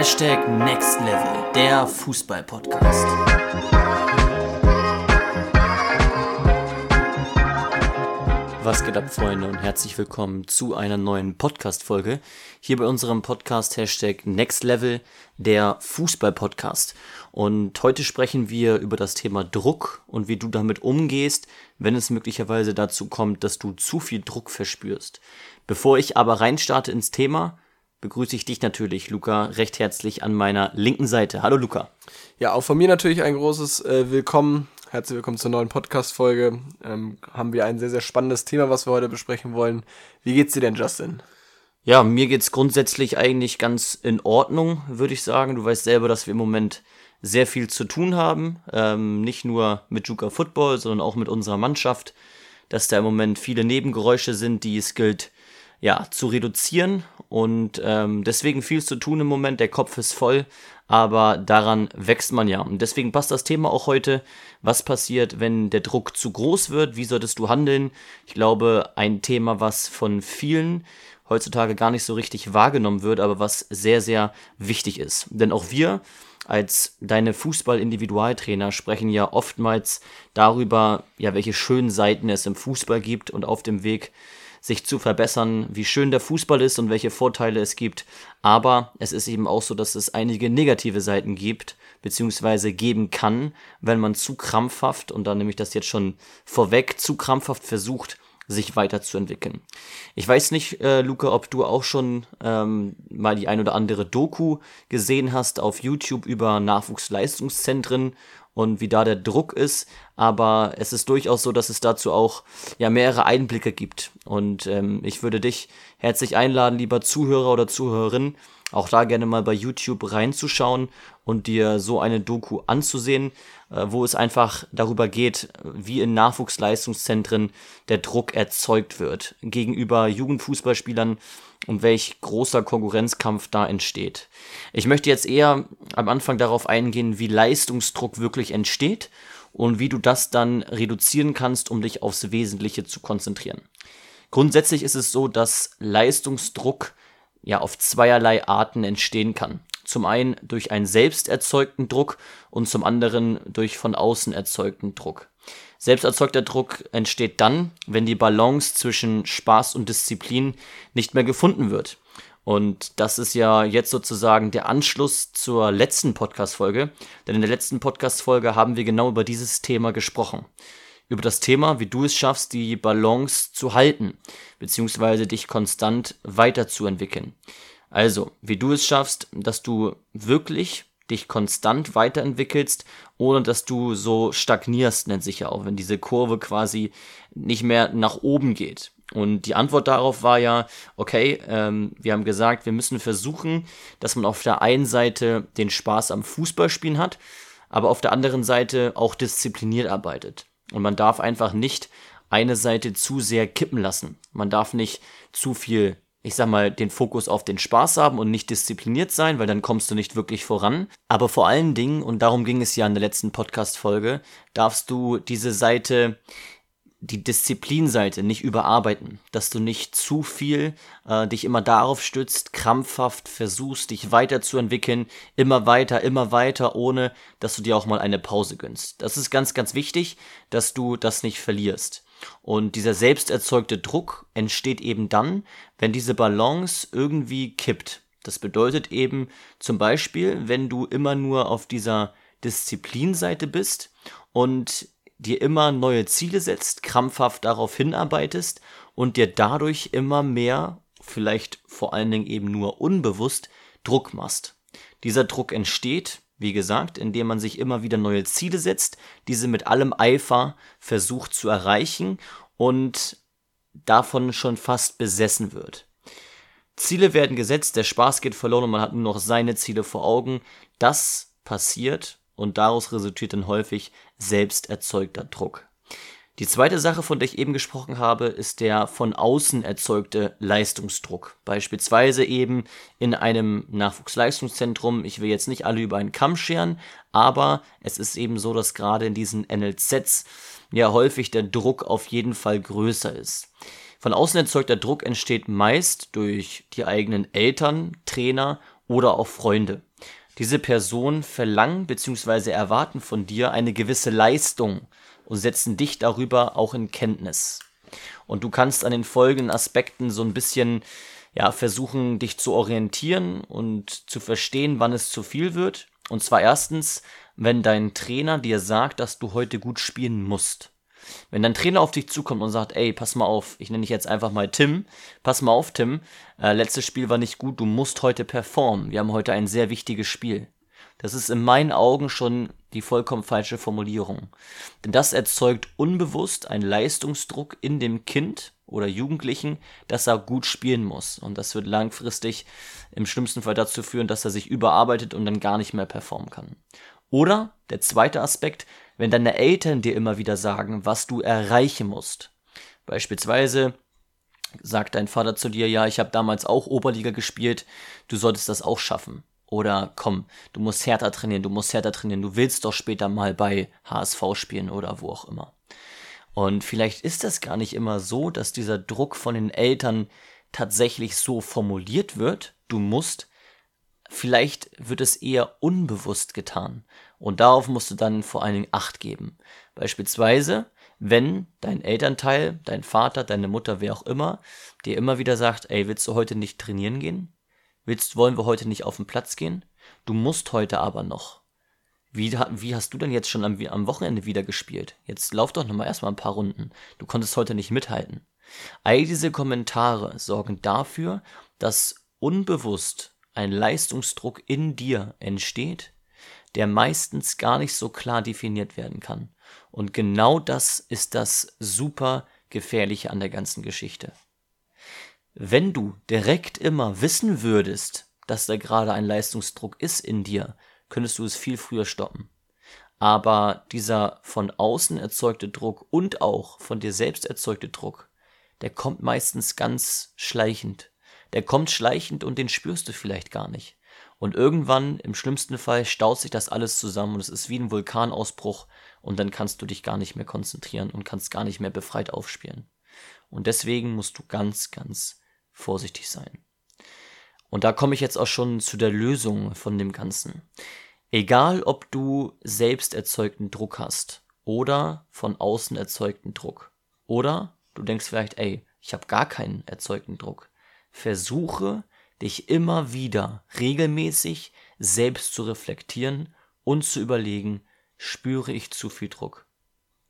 Hashtag Next Level, der Fußball-Podcast. Was geht ab, Freunde, und herzlich willkommen zu einer neuen Podcast-Folge. Hier bei unserem Podcast Hashtag Next Level, der Fußball-Podcast. Und heute sprechen wir über das Thema Druck und wie du damit umgehst, wenn es möglicherweise dazu kommt, dass du zu viel Druck verspürst. Bevor ich aber reinstarte ins Thema, begrüße ich dich natürlich, Luca, recht herzlich an meiner linken Seite. Hallo, Luca. Ja, auch von mir natürlich ein großes äh, Willkommen. Herzlich willkommen zur neuen Podcast-Folge. Ähm, haben wir ein sehr, sehr spannendes Thema, was wir heute besprechen wollen. Wie geht's dir denn, Justin? Ja, mir geht's grundsätzlich eigentlich ganz in Ordnung, würde ich sagen. Du weißt selber, dass wir im Moment sehr viel zu tun haben. Ähm, nicht nur mit Juka Football, sondern auch mit unserer Mannschaft. Dass da im Moment viele Nebengeräusche sind, die es gilt ja, zu reduzieren. Und ähm, deswegen viel zu tun im Moment. Der Kopf ist voll, aber daran wächst man ja. Und deswegen passt das Thema auch heute. Was passiert, wenn der Druck zu groß wird? Wie solltest du handeln? Ich glaube, ein Thema, was von vielen heutzutage gar nicht so richtig wahrgenommen wird, aber was sehr, sehr wichtig ist. Denn auch wir als deine Fußball-Individualtrainer sprechen ja oftmals darüber, ja, welche schönen Seiten es im Fußball gibt und auf dem Weg sich zu verbessern, wie schön der Fußball ist und welche Vorteile es gibt. Aber es ist eben auch so, dass es einige negative Seiten gibt, beziehungsweise geben kann, wenn man zu krampfhaft, und da nehme ich das jetzt schon vorweg, zu krampfhaft versucht, sich weiterzuentwickeln. Ich weiß nicht, äh, Luca, ob du auch schon ähm, mal die ein oder andere Doku gesehen hast auf YouTube über Nachwuchsleistungszentren und wie da der Druck ist. Aber es ist durchaus so, dass es dazu auch ja mehrere Einblicke gibt. Und ähm, ich würde dich herzlich einladen, lieber Zuhörer oder Zuhörerin, auch da gerne mal bei YouTube reinzuschauen und dir so eine Doku anzusehen, äh, wo es einfach darüber geht, wie in Nachwuchsleistungszentren der Druck erzeugt wird gegenüber Jugendfußballspielern und welch großer Konkurrenzkampf da entsteht. Ich möchte jetzt eher am Anfang darauf eingehen, wie Leistungsdruck wirklich entsteht und wie du das dann reduzieren kannst, um dich aufs Wesentliche zu konzentrieren. Grundsätzlich ist es so, dass Leistungsdruck ja auf zweierlei Arten entstehen kann. Zum einen durch einen selbst erzeugten Druck und zum anderen durch von außen erzeugten Druck. Selbst erzeugter Druck entsteht dann, wenn die Balance zwischen Spaß und Disziplin nicht mehr gefunden wird. Und das ist ja jetzt sozusagen der Anschluss zur letzten Podcast-Folge. Denn in der letzten Podcast-Folge haben wir genau über dieses Thema gesprochen. Über das Thema, wie du es schaffst, die Balance zu halten, beziehungsweise dich konstant weiterzuentwickeln. Also, wie du es schaffst, dass du wirklich dich konstant weiterentwickelst, ohne dass du so stagnierst, nennt sich ja auch, wenn diese Kurve quasi nicht mehr nach oben geht. Und die Antwort darauf war ja, okay, ähm, wir haben gesagt, wir müssen versuchen, dass man auf der einen Seite den Spaß am Fußballspielen hat, aber auf der anderen Seite auch diszipliniert arbeitet. Und man darf einfach nicht eine Seite zu sehr kippen lassen. Man darf nicht zu viel ich sag mal, den Fokus auf den Spaß haben und nicht diszipliniert sein, weil dann kommst du nicht wirklich voran. Aber vor allen Dingen, und darum ging es ja in der letzten Podcast-Folge, darfst du diese Seite, die Disziplinseite nicht überarbeiten, dass du nicht zu viel äh, dich immer darauf stützt, krampfhaft versuchst, dich weiterzuentwickeln, immer weiter, immer weiter, ohne dass du dir auch mal eine Pause gönnst. Das ist ganz, ganz wichtig, dass du das nicht verlierst. Und dieser selbst erzeugte Druck entsteht eben dann, wenn diese Balance irgendwie kippt. Das bedeutet eben zum Beispiel, wenn du immer nur auf dieser Disziplinseite bist und dir immer neue Ziele setzt, krampfhaft darauf hinarbeitest und dir dadurch immer mehr, vielleicht vor allen Dingen eben nur unbewusst, Druck machst. Dieser Druck entsteht, wie gesagt, indem man sich immer wieder neue Ziele setzt, diese mit allem Eifer versucht zu erreichen und davon schon fast besessen wird. Ziele werden gesetzt, der Spaß geht verloren und man hat nur noch seine Ziele vor Augen. Das passiert und daraus resultiert dann häufig selbst erzeugter Druck. Die zweite Sache, von der ich eben gesprochen habe, ist der von außen erzeugte Leistungsdruck. Beispielsweise eben in einem Nachwuchsleistungszentrum. Ich will jetzt nicht alle über einen Kamm scheren, aber es ist eben so, dass gerade in diesen NLZs ja häufig der Druck auf jeden Fall größer ist. Von außen erzeugter Druck entsteht meist durch die eigenen Eltern, Trainer oder auch Freunde. Diese Personen verlangen bzw. erwarten von dir eine gewisse Leistung und setzen dich darüber auch in Kenntnis. Und du kannst an den folgenden Aspekten so ein bisschen ja, versuchen, dich zu orientieren und zu verstehen, wann es zu viel wird. Und zwar erstens, wenn dein Trainer dir sagt, dass du heute gut spielen musst. Wenn dein Trainer auf dich zukommt und sagt, ey, pass mal auf, ich nenne dich jetzt einfach mal Tim, pass mal auf, Tim, äh, letztes Spiel war nicht gut, du musst heute performen, wir haben heute ein sehr wichtiges Spiel. Das ist in meinen Augen schon die vollkommen falsche Formulierung. Denn das erzeugt unbewusst einen Leistungsdruck in dem Kind oder Jugendlichen, dass er gut spielen muss. Und das wird langfristig im schlimmsten Fall dazu führen, dass er sich überarbeitet und dann gar nicht mehr performen kann. Oder der zweite Aspekt, wenn deine Eltern dir immer wieder sagen, was du erreichen musst. Beispielsweise sagt dein Vater zu dir, ja, ich habe damals auch Oberliga gespielt, du solltest das auch schaffen. Oder komm, du musst härter trainieren, du musst härter trainieren, du willst doch später mal bei HSV spielen oder wo auch immer. Und vielleicht ist das gar nicht immer so, dass dieser Druck von den Eltern tatsächlich so formuliert wird, du musst, vielleicht wird es eher unbewusst getan. Und darauf musst du dann vor allen Dingen Acht geben. Beispielsweise, wenn dein Elternteil, dein Vater, deine Mutter, wer auch immer, dir immer wieder sagt, ey, willst du heute nicht trainieren gehen? Willst, wollen wir heute nicht auf den Platz gehen? Du musst heute aber noch. Wie, wie hast du denn jetzt schon am, am Wochenende wieder gespielt? Jetzt lauf doch nochmal erstmal ein paar Runden. Du konntest heute nicht mithalten. All diese Kommentare sorgen dafür, dass unbewusst ein Leistungsdruck in dir entsteht, der meistens gar nicht so klar definiert werden kann. Und genau das ist das super gefährliche an der ganzen Geschichte. Wenn du direkt immer wissen würdest, dass da gerade ein Leistungsdruck ist in dir, könntest du es viel früher stoppen. Aber dieser von außen erzeugte Druck und auch von dir selbst erzeugte Druck, der kommt meistens ganz schleichend. Der kommt schleichend und den spürst du vielleicht gar nicht. Und irgendwann, im schlimmsten Fall, staut sich das alles zusammen und es ist wie ein Vulkanausbruch und dann kannst du dich gar nicht mehr konzentrieren und kannst gar nicht mehr befreit aufspielen. Und deswegen musst du ganz, ganz vorsichtig sein. Und da komme ich jetzt auch schon zu der Lösung von dem Ganzen. Egal, ob du selbst erzeugten Druck hast oder von außen erzeugten Druck. Oder du denkst vielleicht, ey, ich habe gar keinen erzeugten Druck. Versuche dich immer wieder regelmäßig selbst zu reflektieren und zu überlegen, spüre ich zu viel Druck?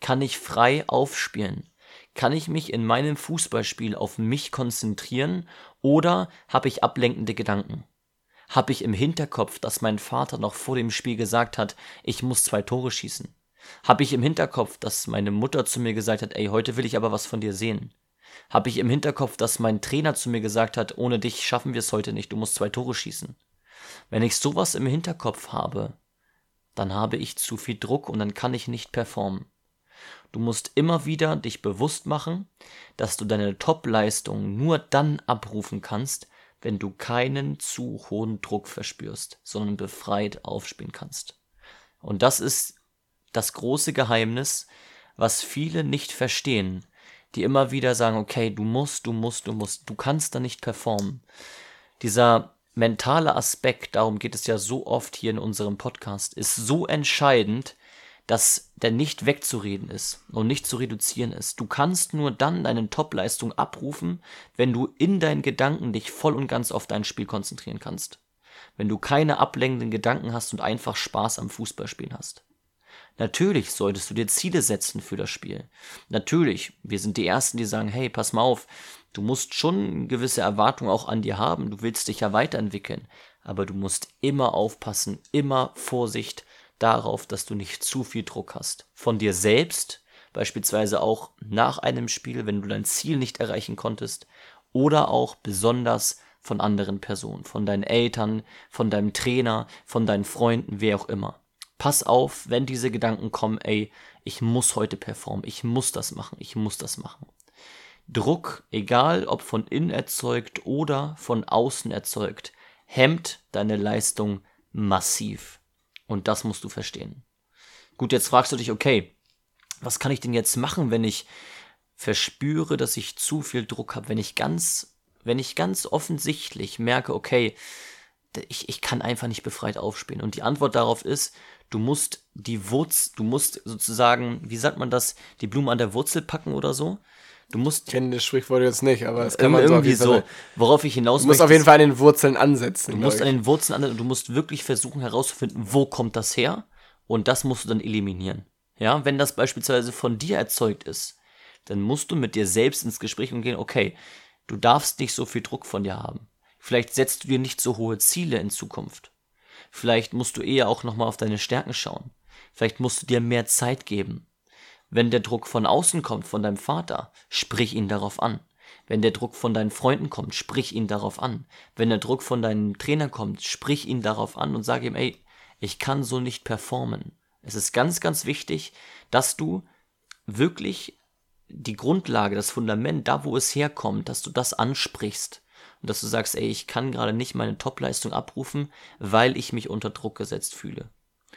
Kann ich frei aufspielen? Kann ich mich in meinem Fußballspiel auf mich konzentrieren oder habe ich ablenkende Gedanken? Habe ich im Hinterkopf, dass mein Vater noch vor dem Spiel gesagt hat, ich muss zwei Tore schießen? Habe ich im Hinterkopf, dass meine Mutter zu mir gesagt hat, ey, heute will ich aber was von dir sehen? Habe ich im Hinterkopf, dass mein Trainer zu mir gesagt hat, ohne dich schaffen wir es heute nicht, du musst zwei Tore schießen? Wenn ich sowas im Hinterkopf habe, dann habe ich zu viel Druck und dann kann ich nicht performen. Du musst immer wieder dich bewusst machen, dass du deine Top-Leistung nur dann abrufen kannst, wenn du keinen zu hohen Druck verspürst, sondern befreit aufspielen kannst. Und das ist das große Geheimnis, was viele nicht verstehen, die immer wieder sagen, okay, du musst, du musst, du musst, du kannst da nicht performen. Dieser mentale Aspekt, darum geht es ja so oft hier in unserem Podcast, ist so entscheidend, dass der nicht wegzureden ist und nicht zu reduzieren ist. Du kannst nur dann deine Topleistung abrufen, wenn du in deinen Gedanken dich voll und ganz auf dein Spiel konzentrieren kannst. Wenn du keine ablenkenden Gedanken hast und einfach Spaß am Fußballspielen hast. Natürlich solltest du dir Ziele setzen für das Spiel. Natürlich, wir sind die Ersten, die sagen, hey, pass mal auf, du musst schon gewisse Erwartungen auch an dir haben, du willst dich ja weiterentwickeln, aber du musst immer aufpassen, immer Vorsicht, darauf, dass du nicht zu viel Druck hast. Von dir selbst, beispielsweise auch nach einem Spiel, wenn du dein Ziel nicht erreichen konntest, oder auch besonders von anderen Personen, von deinen Eltern, von deinem Trainer, von deinen Freunden, wer auch immer. Pass auf, wenn diese Gedanken kommen, ey, ich muss heute performen, ich muss das machen, ich muss das machen. Druck, egal ob von innen erzeugt oder von außen erzeugt, hemmt deine Leistung massiv. Und das musst du verstehen. Gut, jetzt fragst du dich, okay, was kann ich denn jetzt machen, wenn ich verspüre, dass ich zu viel Druck habe, wenn ich ganz, wenn ich ganz offensichtlich merke, okay, ich, ich kann einfach nicht befreit aufspielen. Und die Antwort darauf ist, du musst die Wurzel, du musst sozusagen, wie sagt man das, die Blume an der Wurzel packen oder so. Du musst. Ich kenne das Sprichwort jetzt nicht, aber es kann man irgendwie so, so worauf ich hinaus Du musst auf jeden Fall an den Wurzeln ansetzen. Du musst an den Wurzeln ansetzen, du musst wirklich versuchen herauszufinden, wo kommt das her und das musst du dann eliminieren. Ja, wenn das beispielsweise von dir erzeugt ist, dann musst du mit dir selbst ins Gespräch und gehen, okay, du darfst nicht so viel Druck von dir haben. Vielleicht setzt du dir nicht so hohe Ziele in Zukunft. Vielleicht musst du eher auch nochmal auf deine Stärken schauen. Vielleicht musst du dir mehr Zeit geben. Wenn der Druck von außen kommt, von deinem Vater, sprich ihn darauf an. Wenn der Druck von deinen Freunden kommt, sprich ihn darauf an. Wenn der Druck von deinem Trainer kommt, sprich ihn darauf an und sag ihm, ey, ich kann so nicht performen. Es ist ganz, ganz wichtig, dass du wirklich die Grundlage, das Fundament, da wo es herkommt, dass du das ansprichst und dass du sagst, ey, ich kann gerade nicht meine Topleistung abrufen, weil ich mich unter Druck gesetzt fühle.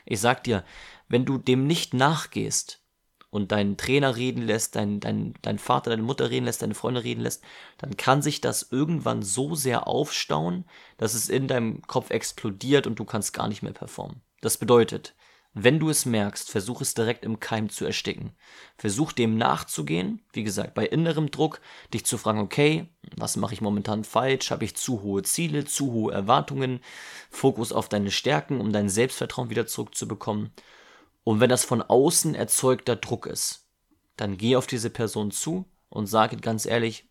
Ich sag dir, wenn du dem nicht nachgehst und deinen Trainer reden lässt, dein, dein, dein Vater, deine Mutter reden lässt, deine Freunde reden lässt, dann kann sich das irgendwann so sehr aufstauen, dass es in deinem Kopf explodiert und du kannst gar nicht mehr performen. Das bedeutet, wenn du es merkst, versuch es direkt im Keim zu ersticken. Versuch dem nachzugehen, wie gesagt, bei innerem Druck, dich zu fragen, okay, was mache ich momentan falsch? Habe ich zu hohe Ziele, zu hohe Erwartungen? Fokus auf deine Stärken, um dein Selbstvertrauen wieder zurückzubekommen. Und wenn das von außen erzeugter Druck ist, dann geh auf diese Person zu und sage ganz ehrlich,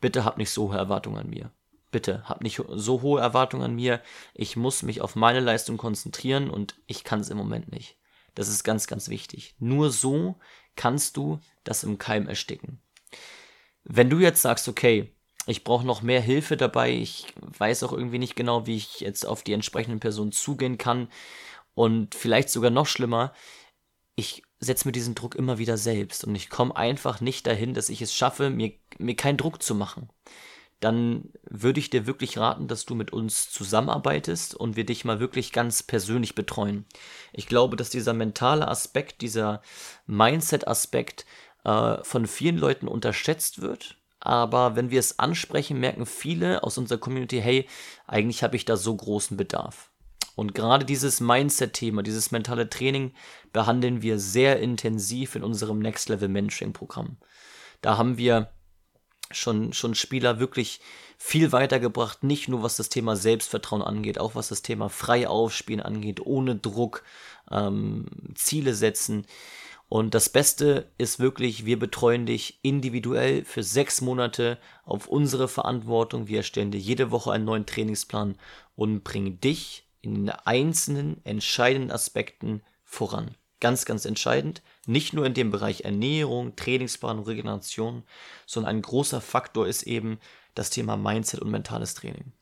bitte hab nicht so hohe Erwartungen an mir. Bitte, hab nicht so hohe Erwartungen an mir. Ich muss mich auf meine Leistung konzentrieren und ich kann es im Moment nicht. Das ist ganz, ganz wichtig. Nur so kannst du das im Keim ersticken. Wenn du jetzt sagst, okay, ich brauche noch mehr Hilfe dabei, ich weiß auch irgendwie nicht genau, wie ich jetzt auf die entsprechenden Personen zugehen kann und vielleicht sogar noch schlimmer, ich setze mir diesen Druck immer wieder selbst und ich komme einfach nicht dahin, dass ich es schaffe, mir, mir keinen Druck zu machen dann würde ich dir wirklich raten, dass du mit uns zusammenarbeitest und wir dich mal wirklich ganz persönlich betreuen. Ich glaube, dass dieser mentale Aspekt, dieser Mindset-Aspekt äh, von vielen Leuten unterschätzt wird. Aber wenn wir es ansprechen, merken viele aus unserer Community, hey, eigentlich habe ich da so großen Bedarf. Und gerade dieses Mindset-Thema, dieses mentale Training behandeln wir sehr intensiv in unserem Next Level Mentoring-Programm. Da haben wir schon, schon Spieler wirklich viel weitergebracht, nicht nur was das Thema Selbstvertrauen angeht, auch was das Thema frei aufspielen angeht, ohne Druck, ähm, Ziele setzen. Und das Beste ist wirklich, wir betreuen dich individuell für sechs Monate auf unsere Verantwortung. Wir erstellen dir jede Woche einen neuen Trainingsplan und bringen dich in den einzelnen entscheidenden Aspekten voran. Ganz, ganz entscheidend. Nicht nur in dem Bereich Ernährung, Trainingsplanung, Regeneration, sondern ein großer Faktor ist eben das Thema Mindset und mentales Training.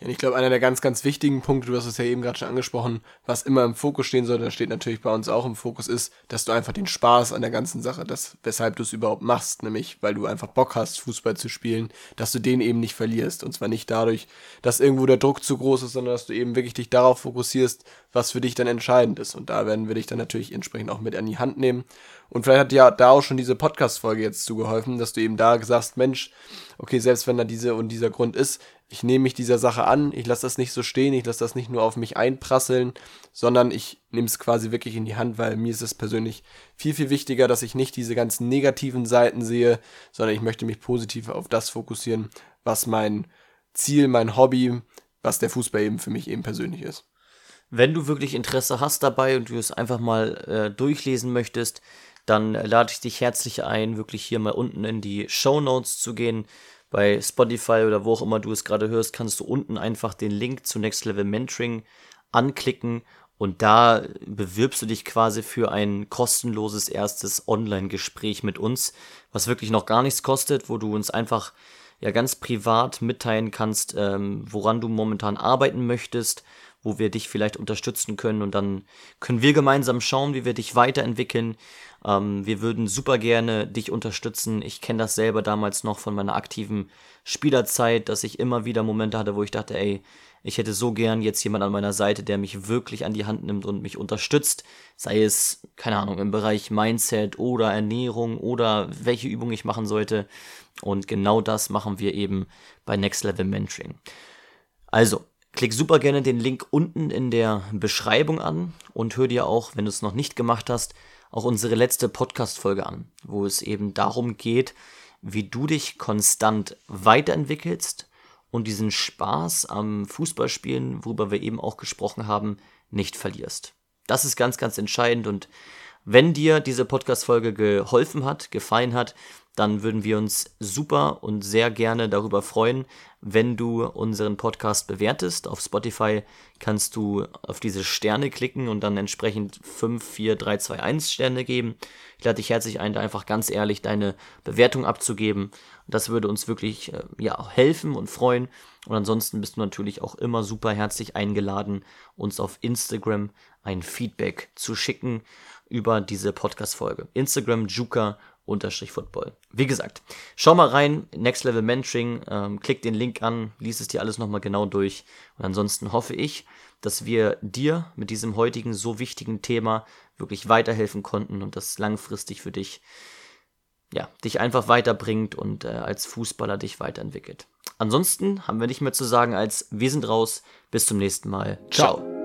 Ja, ich glaube, einer der ganz, ganz wichtigen Punkte, du hast es ja eben gerade schon angesprochen, was immer im Fokus stehen sollte, das steht natürlich bei uns auch im Fokus, ist, dass du einfach den Spaß an der ganzen Sache, das, weshalb du es überhaupt machst, nämlich weil du einfach Bock hast, Fußball zu spielen, dass du den eben nicht verlierst. Und zwar nicht dadurch, dass irgendwo der Druck zu groß ist, sondern dass du eben wirklich dich darauf fokussierst, was für dich dann entscheidend ist. Und da werden wir dich dann natürlich entsprechend auch mit an die Hand nehmen. Und vielleicht hat ja da auch schon diese Podcast-Folge jetzt zugeholfen, dass du eben da sagst, Mensch, okay, selbst wenn da diese und dieser Grund ist, ich nehme mich dieser Sache an, ich lasse das nicht so stehen, ich lasse das nicht nur auf mich einprasseln, sondern ich nehme es quasi wirklich in die Hand, weil mir ist es persönlich viel, viel wichtiger, dass ich nicht diese ganzen negativen Seiten sehe, sondern ich möchte mich positiv auf das fokussieren, was mein Ziel, mein Hobby, was der Fußball eben für mich eben persönlich ist. Wenn du wirklich Interesse hast dabei und du es einfach mal äh, durchlesen möchtest, dann lade ich dich herzlich ein, wirklich hier mal unten in die Show Notes zu gehen bei Spotify oder wo auch immer du es gerade hörst, kannst du unten einfach den Link zu Next Level Mentoring anklicken und da bewirbst du dich quasi für ein kostenloses erstes Online-Gespräch mit uns, was wirklich noch gar nichts kostet, wo du uns einfach ja ganz privat mitteilen kannst, ähm, woran du momentan arbeiten möchtest, wo wir dich vielleicht unterstützen können und dann können wir gemeinsam schauen, wie wir dich weiterentwickeln, ähm, wir würden super gerne dich unterstützen. Ich kenne das selber damals noch von meiner aktiven Spielerzeit, dass ich immer wieder Momente hatte, wo ich dachte, ey, ich hätte so gern jetzt jemand an meiner Seite, der mich wirklich an die Hand nimmt und mich unterstützt. Sei es, keine Ahnung, im Bereich Mindset oder Ernährung oder welche Übung ich machen sollte. Und genau das machen wir eben bei Next Level Mentoring. Also, Klick super gerne den Link unten in der Beschreibung an und hör dir auch, wenn du es noch nicht gemacht hast, auch unsere letzte Podcast-Folge an, wo es eben darum geht, wie du dich konstant weiterentwickelst und diesen Spaß am Fußballspielen, worüber wir eben auch gesprochen haben, nicht verlierst. Das ist ganz, ganz entscheidend und wenn dir diese Podcast-Folge geholfen hat, gefallen hat, dann würden wir uns super und sehr gerne darüber freuen, wenn du unseren Podcast bewertest. Auf Spotify kannst du auf diese Sterne klicken und dann entsprechend 5, 4, 3, 2, 1 Sterne geben. Ich lade dich herzlich ein, da einfach ganz ehrlich deine Bewertung abzugeben. Das würde uns wirklich äh, ja, helfen und freuen. Und ansonsten bist du natürlich auch immer super herzlich eingeladen, uns auf Instagram ein Feedback zu schicken über diese Podcast-Folge. Instagram Juka Football. Wie gesagt, schau mal rein, Next Level Mentoring, ähm, klick den Link an, lies es dir alles nochmal genau durch. Und ansonsten hoffe ich, dass wir dir mit diesem heutigen so wichtigen Thema wirklich weiterhelfen konnten und das langfristig für dich, ja, dich einfach weiterbringt und äh, als Fußballer dich weiterentwickelt. Ansonsten haben wir nicht mehr zu sagen als wir sind raus. Bis zum nächsten Mal. Ciao. Ciao.